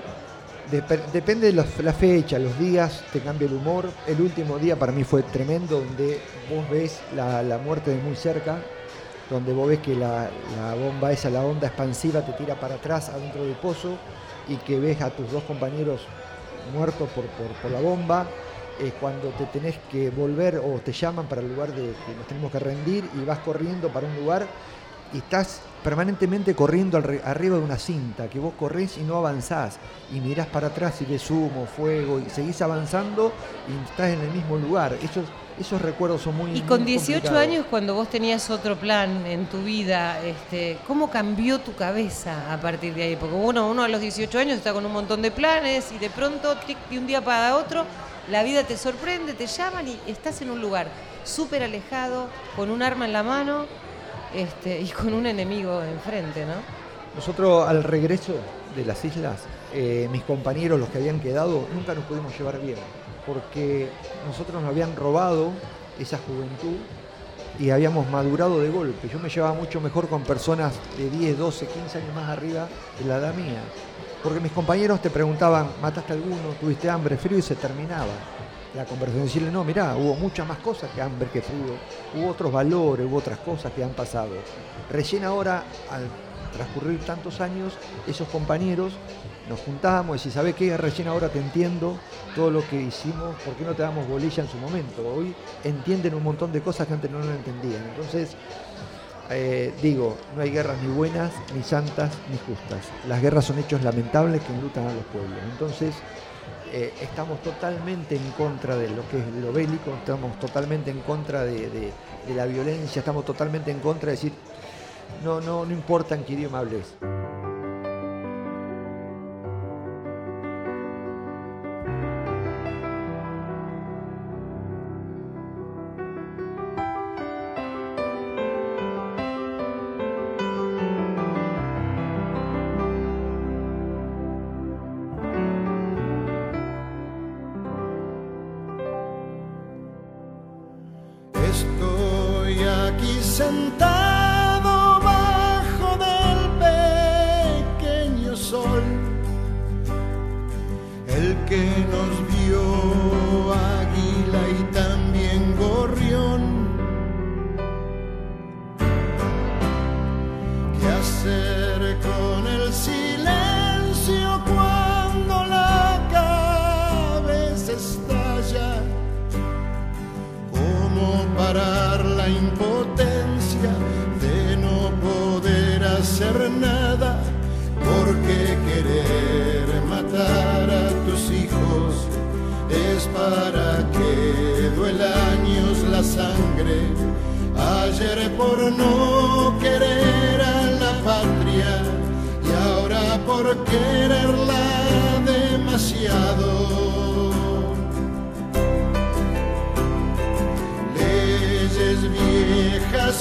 depende de la, fecha, los días, te cambia el humor. El último día para mí fue tremendo, donde vos ves la, muerte de muy cerca, donde vos ves que la, bomba esa, la onda expansiva, te tira para atrás adentro del pozo y que ves a tus dos compañeros muertos por, por, la bomba. Es cuando te tenés que volver o te llaman para el lugar de que nos tenemos que rendir y vas corriendo para un lugar y estás permanentemente corriendo arriba de una cinta, que vos corres y no avanzás, y mirás para atrás y ves humo, fuego, y seguís avanzando y estás en el mismo lugar. Esos, esos recuerdos son muy... Y con 18 años, cuando vos tenías otro plan en tu vida, este, ¿cómo cambió tu cabeza a partir de ahí? Porque uno, uno a los 18 años está con un montón de planes y de pronto, de un día para otro, la vida te sorprende, te llaman y estás en un lugar súper alejado, con un arma en la mano, este, y con un enemigo enfrente, ¿no? Nosotros al regreso de las islas, eh, mis compañeros, los que habían quedado, nunca nos pudimos llevar bien, porque nosotros nos habían robado esa juventud y habíamos madurado de golpe. Yo me llevaba mucho mejor con personas de 10, 12, 15 años más arriba de la edad mía. Porque mis compañeros te preguntaban, ¿mataste alguno? ¿Tuviste hambre, frío? Y se terminaba la conversación, decirle, no, mirá, hubo muchas más cosas que que frío, hubo otros valores, hubo otras cosas que han pasado. Recién ahora, al transcurrir tantos años, esos compañeros nos juntamos y si ¿sabes qué? Recién ahora te entiendo todo lo que hicimos, ¿por qué no te damos bolilla en su momento? Hoy entienden un montón de cosas que antes no lo entendían. Entonces, eh, digo, no hay guerras ni buenas, ni santas, ni justas. Las guerras son hechos lamentables que enlutan a los pueblos. Entonces, eh, estamos totalmente en contra de lo que es lo bélico, estamos totalmente en contra de, la violencia, estamos totalmente en contra de decir, no, no, no importa en qué idioma hables.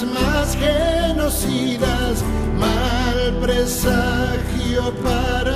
más genocidas, mal presagio para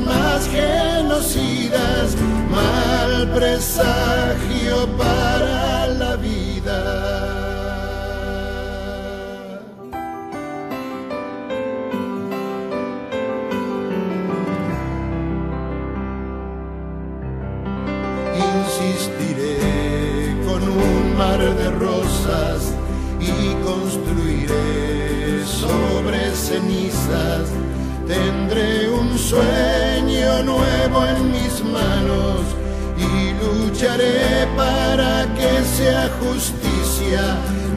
más genocidas, mal presagio para la vida. insistiré con un mar de rosas y construiré sobre cenizas. Tendré un sueño lucharé para que sea justicia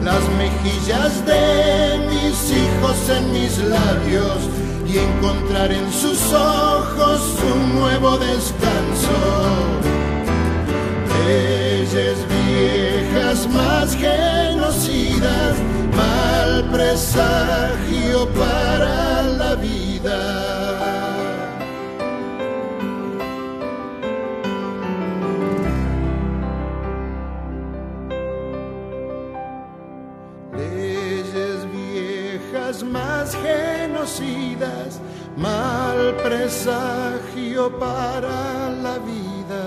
las mejillas de mis hijos en mis labios y encontrar en sus ojos un nuevo descanso leyes viejas más genocidas, mal presagio para la vida. Presagio para la vida.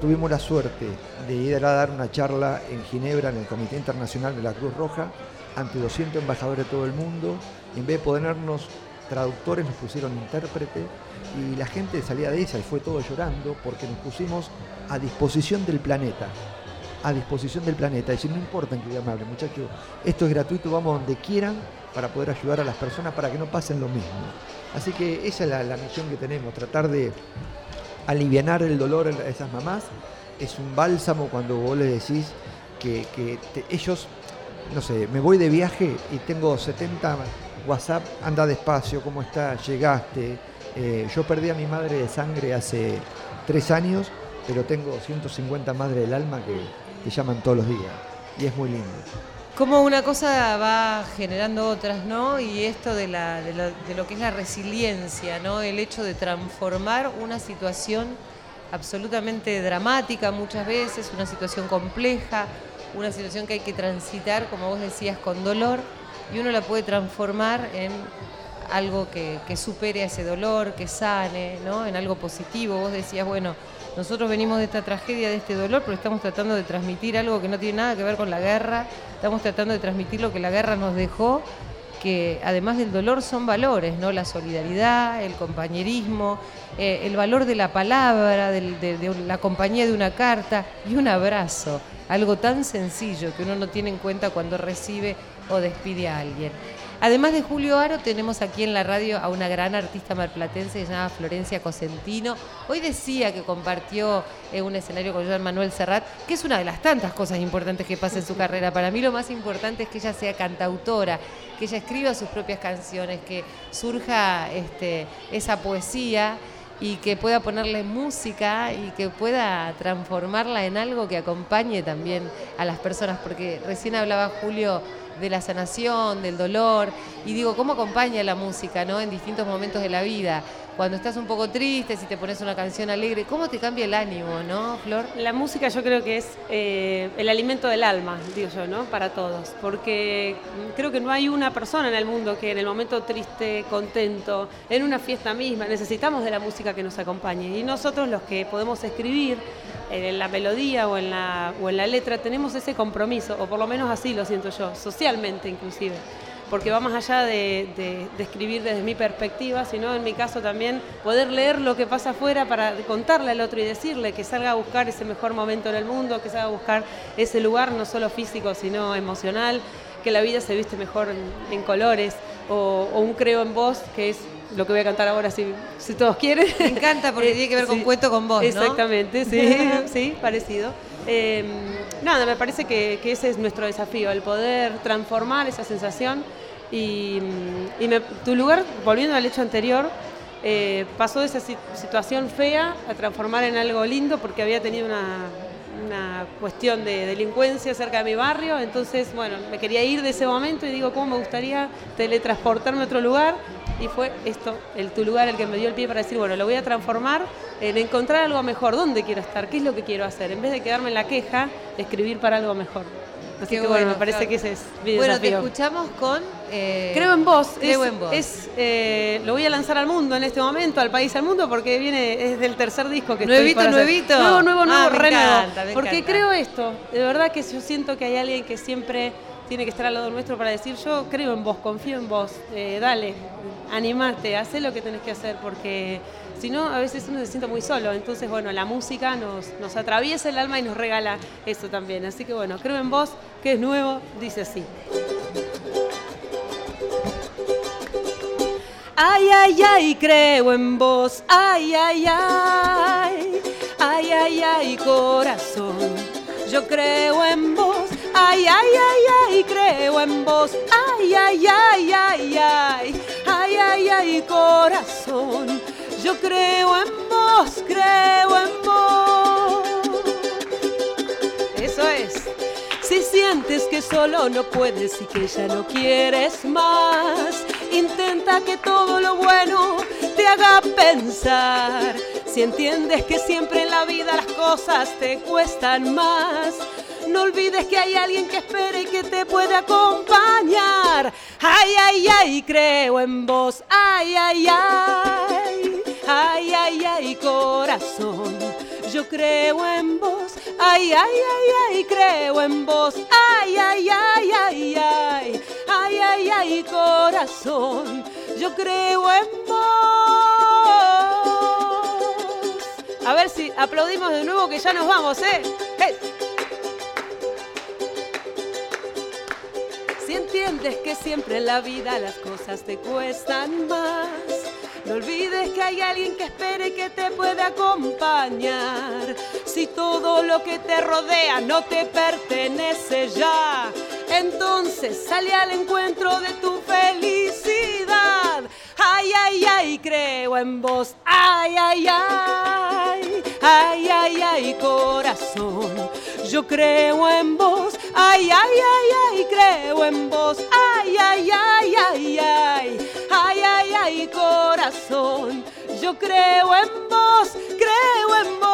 Tuvimos la suerte de ir a dar una charla en Ginebra, en el Comité Internacional de la Cruz Roja, ante 200 embajadores de todo el mundo. En vez de ponernos traductores, nos pusieron intérprete y la gente salía de esa y fue todo llorando porque nos pusimos a disposición del planeta. A disposición del planeta. Es decir, no importa en qué idioma hablen, muchachos, esto es gratuito, vamos donde quieran para poder ayudar a las personas para que no pasen lo mismo. Así que esa es la, misión que tenemos, tratar de alivianar el dolor a esas mamás. Es un bálsamo cuando vos le decís que, ellos, no sé, me voy de viaje y tengo 70 WhatsApp, anda despacio, ¿cómo está? Llegaste. Eh, yo perdí a mi madre de sangre hace tres años, pero tengo 150 madres del alma que, que llaman todos los días. Y es muy lindo. Como una cosa va generando otras, ¿no? Y esto de, la, de, lo, que es la resiliencia, ¿no? El hecho de transformar una situación absolutamente dramática muchas veces, una situación compleja, una situación que hay que transitar, como vos decías, con dolor, y uno la puede transformar en algo que, que supere ese dolor, que sane, ¿no? En algo positivo. Vos decías, bueno, nosotros venimos de esta tragedia, de este dolor, pero estamos tratando de transmitir algo que no tiene nada que ver con la guerra, estamos tratando de transmitir lo que la guerra nos dejó, que además del dolor son valores, ¿no? La solidaridad, el compañerismo, eh, el valor de la palabra, de, de la compañía de una carta y un abrazo, algo tan sencillo que uno no tiene en cuenta cuando recibe o despide a alguien. Además de Julio Aro, tenemos aquí en la radio a una gran artista marplatense que se llama Florencia Cosentino. Hoy decía que compartió eh, un escenario con Joan Manuel Serrat, que es una de las tantas cosas importantes que pasa en su carrera. Para mí lo más importante es que ella sea cantautora, que ella escriba sus propias canciones, que surja este, esa poesía y que pueda ponerle música y que pueda transformarla en algo que acompañe también a las personas, porque recién hablaba Julio de la sanación, del dolor, y digo, ¿cómo acompaña la música ¿no? en distintos momentos de la vida? Cuando estás un poco triste, si te pones una canción alegre, ¿cómo te cambia el ánimo, no, Flor? La música yo creo que es eh, el alimento del alma, digo yo, ¿no? Para todos. Porque creo que no hay una persona en el mundo que en el momento triste, contento, en una fiesta misma, necesitamos de la música que nos acompañe. Y nosotros los que podemos escribir en la melodía o en la, o en la letra tenemos ese compromiso, o por lo menos así lo siento yo, socialmente inclusive porque va más allá de, de- de escribir desde mi perspectiva, sino en mi caso también poder leer lo que pasa afuera para contarle al otro y decirle que salga a buscar ese mejor momento en el mundo, que salga a buscar ese lugar no solo físico, sino emocional, que la vida se viste mejor en, en colores, o, o un creo en vos, que es lo que voy a cantar ahora si, si todos quieren. Me encanta porque tiene que ver con Sí. cuento con vos, ¿no? Exactamente, sí, sí, parecido. Eh, nada, me parece que, que ese es nuestro desafío, el poder transformar esa sensación y, me- tu lugar, volviendo al hecho anterior, eh, pasó de esa si- situación fea a transformar en algo lindo porque había tenido una, una cuestión de delincuencia cerca de mi barrio, entonces, bueno, me quería ir de ese momento y digo, ¿cómo me gustaría teletransportarme a otro lugar? Y fue esto, el tu lugar, el que me dio el pie para decir, bueno, lo voy a transformar en encontrar algo mejor, dónde quiero estar, qué es lo que quiero hacer, en vez de quedarme en la queja, escribir para algo mejor. Así Qué que bueno, me parece que ese es mi Bueno, te escuchamos con... eh, Creo en vos. Creo es, en vos. es, eh, lo voy a lanzar al mundo en este momento, al país al mundo, porque viene es del tercer disco que Nuevito, estoy hacer. nuevito. Nuevo, nuevo, nuevo, Ah, me nuevo. encanta, me Porque encanta. creo esto. De verdad que yo siento que hay alguien que siempre tiene que estar al lado nuestro para decir yo creo en vos, confío en vos, eh, dale, animate, haz lo que tenés que hacer, porque si no, a veces uno se siente muy solo. Entonces, bueno, la música nos, nos atraviesa el alma y nos regala eso también. Así que bueno, creo en vos, que es nuevo, dice así. Ay, ay, ay, creo en vos. Ay, ay, ay. Ay, ay, ay, corazón. Yo creo en vos. Ay, ay, ay, ay, creo en vos. Ay, ay, ay, ay, ay. Ay, ay, ay, corazón. Yo creo en vos, creo en vos. Eso es. Si sientes que solo no puedes y que ya no quieres más, intenta que todo lo bueno te haga pensar. Si entiendes que siempre en la vida las cosas te cuestan más, no olvides que hay alguien que espera y que te puede acompañar. Ay, ay, ay, creo en vos. Ay, ay, ay. Ay, ay, ay, corazón. Yo creo en vos. Ay, ay, ay, ay, creo en vos. Ay, ay, ay, ay, ay. Ay, ay, ay, corazón. Yo creo en vos. A ver si aplaudimos de nuevo que ya nos vamos, ¿eh? ¡Hey! Si entiendes que siempre en la vida las cosas te cuestan más, no olvides que hay alguien que espere que te puede acompañar. Si todo lo que te rodea no te pertenece ya, entonces sale al encuentro de tu felicidad. Ay, ay, ay, creo en vos. Ay, ay, ay. Ay, ay, ay, corazón. Yo creo en vos. Ay, ay, ay, ay, creo en vos. Ay, ay, ay, ay, ay. Ay, ay, ay, corazón. Yo creo en vos. Creo en vos.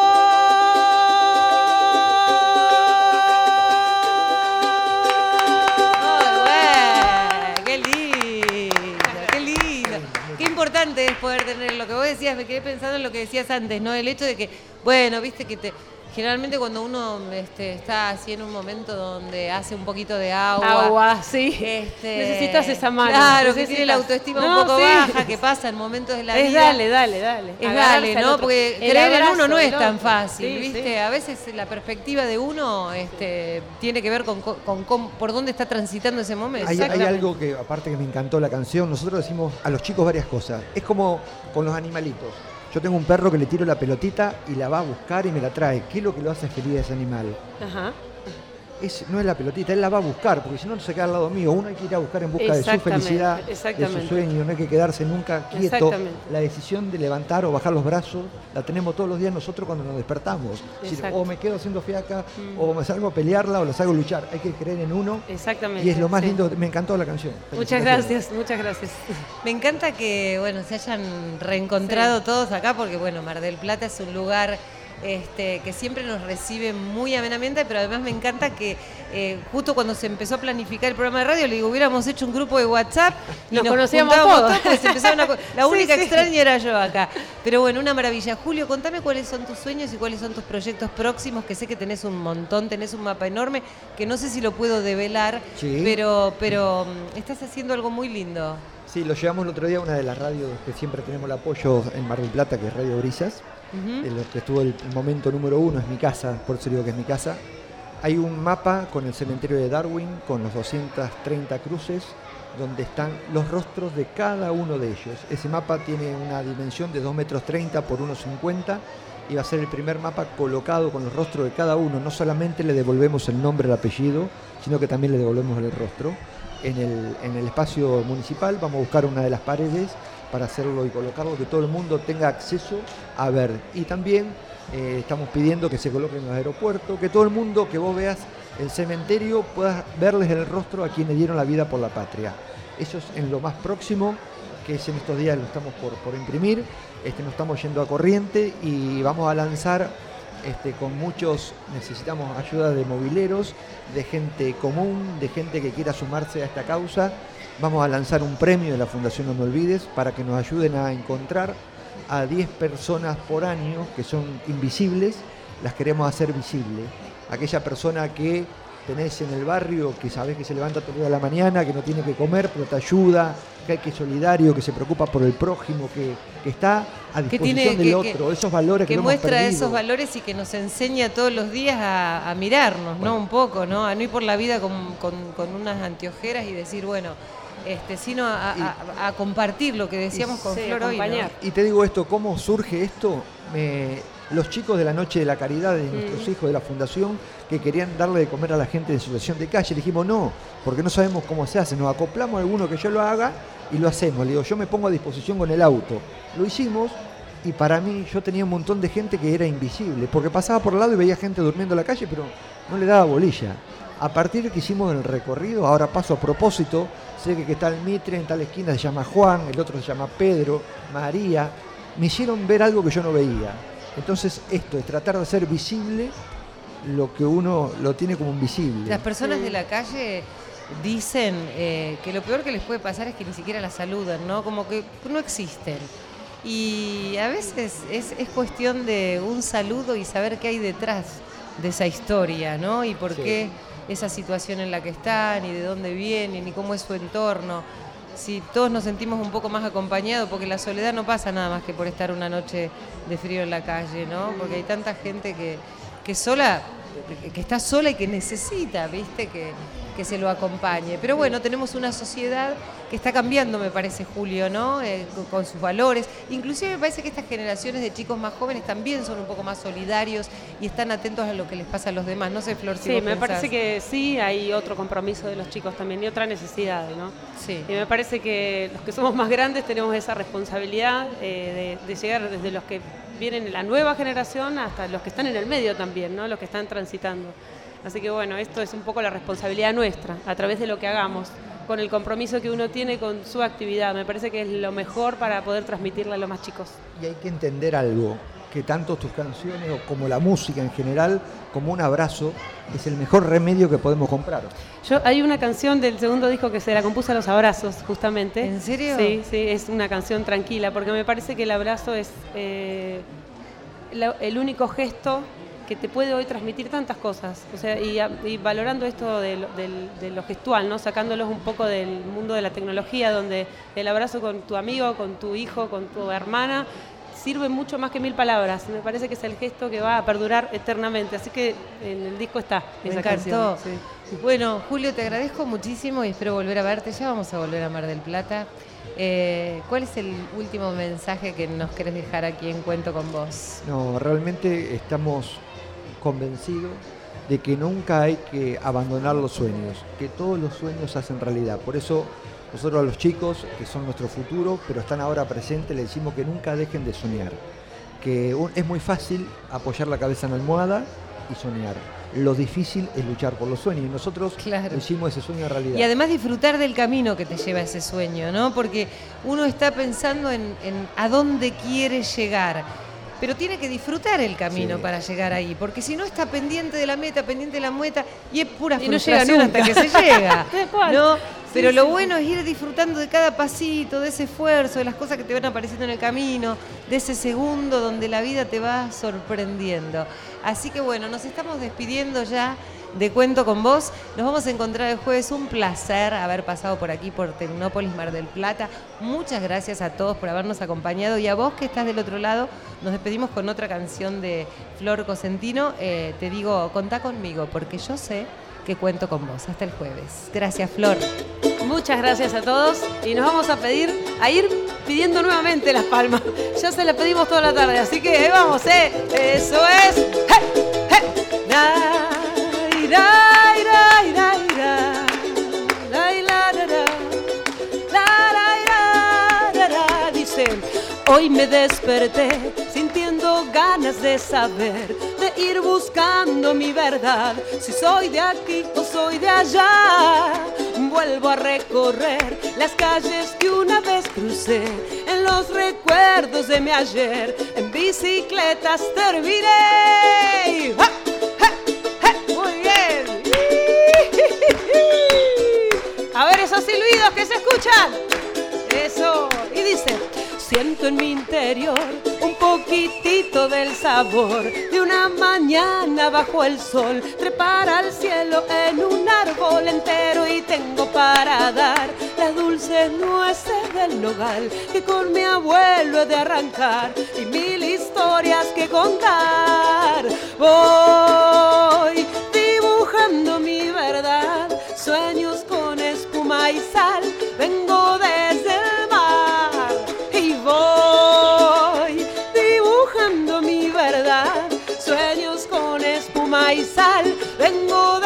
qué lindo, qué lindo. Qué importante es poder tener lo que vos decías, me quedé pensando en lo que decías antes, ¿no? El hecho de que, bueno, viste que te. Generalmente cuando uno este, está así en un momento donde hace un poquito de agua. Agua, sí. este, Necesitas esa mano. Claro, que tiene la autoestima No, un poco sí. baja, que pasa en momentos de la es vida. dale, dale, dale. Es dale, al ¿no? otro. Porque El creer en abrazo uno no es tan fácil, Sí, ¿viste? sí. A veces la perspectiva de uno este, tiene que ver con, co- con cómo- por dónde está transitando ese momento. Hay, hay algo que, aparte que me encantó la canción, nosotros decimos a los chicos varias cosas. Es como con los animalitos. Yo tengo un perro que le tiro la pelotita y la va a buscar y me la trae. ¿Qué es lo que lo hace feliz ese animal? Ajá. Es, no es la pelotita, él la va a buscar, porque si no, no se queda al lado mío. Uno hay que ir a buscar en busca de su felicidad, de su sueño, no hay que quedarse nunca quieto. Exactamente. La decisión de levantar o bajar los brazos la tenemos todos los días nosotros cuando nos despertamos. Es decir, Exacto. o me quedo haciendo fiaca, Mm. o me salgo a pelearla, o la salgo a luchar. Hay que creer en uno. Exactamente. Y es lo más sí. lindo, me encantó la canción. Muchas gracias, muchas gracias. Me encanta que bueno se hayan reencontrado todos acá porque bueno Mar del Plata es un lugar este, que siempre nos recibe muy amenamente, pero además me encanta que eh, justo cuando se empezó a planificar el programa de radio, le digo, hubiéramos hecho un grupo de WhatsApp y Nos nos, conocíamos todos. La única sí. extraña era yo acá. Pero bueno, una maravilla. Julio, contame cuáles son tus sueños y cuáles son tus proyectos próximos, que sé que tenés un montón, tenés un mapa enorme, que no sé si lo puedo develar, Sí. pero, pero mm, estás haciendo algo muy lindo. Sí, lo llevamos el otro día a una de las radios que siempre tenemos el apoyo en Mar del Plata, que es Radio Brisas. Lo que estuvo el, el momento número uno, es mi casa, por eso digo que es mi casa. Hay un mapa con el cementerio de Darwin, con los 230 cruces, donde están los rostros de cada uno de ellos. Ese mapa tiene una dimensión de 2 metros 30 por 1,50 y va a ser el primer mapa colocado con los rostros de cada uno. No solamente le devolvemos el nombre, el apellido, sino que también le devolvemos el rostro. En el, en el espacio municipal vamos a buscar una de las paredes para hacerlo y colocarlo, que todo el mundo tenga acceso a ver. Y también eh, estamos pidiendo que se coloque en los aeropuertos, que todo el mundo que vos veas el cementerio puedas verles el rostro a quienes dieron la vida por la patria. Eso es en lo más próximo, que es en estos días lo estamos por, por imprimir, este, nos estamos yendo a corriente y vamos a lanzar este, con muchos, necesitamos ayuda de mobileros, de gente común, de gente que quiera sumarse a esta causa. Vamos a lanzar un premio de la Fundación No Me Olvides para que nos ayuden a encontrar a 10 personas por año que son invisibles, las queremos hacer visibles. Aquella persona que tenés en el barrio, que sabés que se levanta todo el día de la mañana, que no tiene que comer, pero te ayuda, que hay que solidario, que se preocupa por el prójimo, que, que está a Que disposición tiene- del que- otro, esos valores que, que no hemos muestra esos valores y que nos enseña todos los días a, a mirarnos, ¿no? Un poco, ¿no? A no ir por la vida con, con- con unas anteojeras y decir, bueno, este, sino a, a- a compartir lo que decíamos con Sí, Flor hoy, ¿no? Y te digo esto, ¿cómo surge esto? Me- los chicos de la Noche de la Caridad, de nuestros hijos de la Fundación, que querían darle de comer a la gente en situación de calle, le dijimos no, porque no sabemos cómo se hace, nos acoplamos a alguno que yo lo haga y lo hacemos. Le digo, yo me pongo a disposición con el auto. Lo hicimos y para mí yo tenía un montón de gente que era invisible, porque pasaba por el lado y veía gente durmiendo en la calle, pero no le daba bolilla. A partir de que hicimos el recorrido, ahora paso a propósito, sé que, que está el Mitre, en tal esquina se llama Juan, el otro se llama Pedro, María, me hicieron ver algo que yo no veía. Entonces esto es tratar de hacer visible lo que uno lo tiene como invisible. Las personas de la calle dicen eh, que lo peor que les puede pasar es que ni siquiera la saludan, ¿no? Como que no existen. Y a veces es, es cuestión de un saludo y saber qué hay detrás de esa historia, ¿no? Y por Sí. qué esa situación en la que están, y de dónde vienen, y cómo es su entorno. Si todos nos sentimos un poco más acompañados, porque la soledad no pasa nada más que por estar una noche de frío en la calle, ¿no? Porque hay tanta gente que, que sola, que está sola y que necesita, ¿viste? Que, que se lo acompañe. Pero bueno, tenemos una sociedad que está cambiando, me parece, Julio, ¿no? Eh, con, sus valores. Inclusive me parece que estas generaciones de chicos más jóvenes también son un poco más solidarios y están atentos a lo que les pasa a los demás. No sé, Flor, si Sí, vos me pensás. parece que sí, hay otro compromiso de los chicos también y otra necesidad, ¿no? Sí. Y me parece que los que somos más grandes tenemos esa responsabilidad eh, de, de llegar desde los que vienen en la nueva generación hasta los que están en el medio también, ¿no? Los que están transitando. Así que bueno, esto es un poco la responsabilidad nuestra, a través de lo que hagamos, con el compromiso que uno tiene con su actividad. Me parece que es lo mejor para poder transmitirla a los más chicos. Y hay que entender algo, que tanto tus canciones o como la música en general, como un abrazo, es el mejor remedio que podemos comprar. Yo, hay una canción del segundo disco que se la compuse a los abrazos, justamente. ¿En serio? Sí, sí, es una canción tranquila, porque me parece que el abrazo es eh, la- el único gesto que te puede hoy transmitir tantas cosas. O sea, y, valorando esto de lo, del- de lo gestual, ¿no? Sacándolos un poco del mundo de la tecnología, donde el abrazo con tu amigo, con tu hijo, con tu hermana, sirve mucho más que mil palabras. Me parece que es el gesto que va a perdurar eternamente. Así que en el disco está Me esa encantó. canción. sí. Bueno, Julio, te agradezco muchísimo y espero volver a verte. Ya vamos a volver a Mar del Plata. Eh, ¿Cuál es el último mensaje que nos querés dejar aquí en Cuento con vos? No, realmente estamos convencidos de que nunca hay que abandonar los sueños, que todos los sueños se hacen realidad. Por eso nosotros a los chicos, que son nuestro futuro, pero están ahora presentes, les decimos que nunca dejen de soñar. Que es muy fácil apoyar la cabeza en la almohada y soñar. Lo difícil es luchar por los sueños y nosotros Claro. hicimos ese sueño realidad. Y además disfrutar del camino que te lleva a ese sueño, ¿no? Porque uno está pensando en, en a dónde quiere llegar. Pero tiene que disfrutar el camino Sí. para llegar ahí, porque si no está pendiente de la meta, pendiente de la meta, y es pura Y no llega frustración hasta que se llega. ¿no? Sí, Pero lo sí. bueno es ir disfrutando de cada pasito, de ese esfuerzo, de las cosas que te van apareciendo en el camino, de ese segundo donde la vida te va sorprendiendo. Así que bueno, nos estamos despidiendo ya de Cuento con Vos. Nos vamos a encontrar el jueves. Un placer haber pasado por aquí, por Tecnópolis, Mar del Plata. Muchas gracias a todos por habernos acompañado y a vos que estás del otro lado. Nos despedimos con otra canción de Flor Cosentino. Eh, te digo, contá conmigo porque yo sé que cuento con vos. Hasta el jueves. Gracias, Flor. Muchas gracias a todos y nos vamos a pedir, a ir pidiendo nuevamente las palmas. Ya se las pedimos toda la tarde, así que ahí vamos, ¿eh? Eso es. ¡Hey! Dai, dai, dai, dai, dai. Dai, la, da, da. La, dai, da, da, da. Dice, hoy me desperté sintiendo ganas de saber, de ir buscando mi verdad, si soy de aquí o soy de allá. Vuelvo a recorrer las calles que una vez crucé, en los recuerdos de mi ayer, en bicicletas terminé. ¡Ja! Silbidos que se escuchan. Eso. Y dice, siento en mi interior un poquitito del sabor de una mañana bajo el sol. Trepar al cielo en un árbol entero y tengo para dar las dulces nueces del nogal que con mi abuelo he de arrancar y mil historias que contar maizal, vengo desde el mar y voy dibujando mi verdad, sueños con espuma y sal, vengo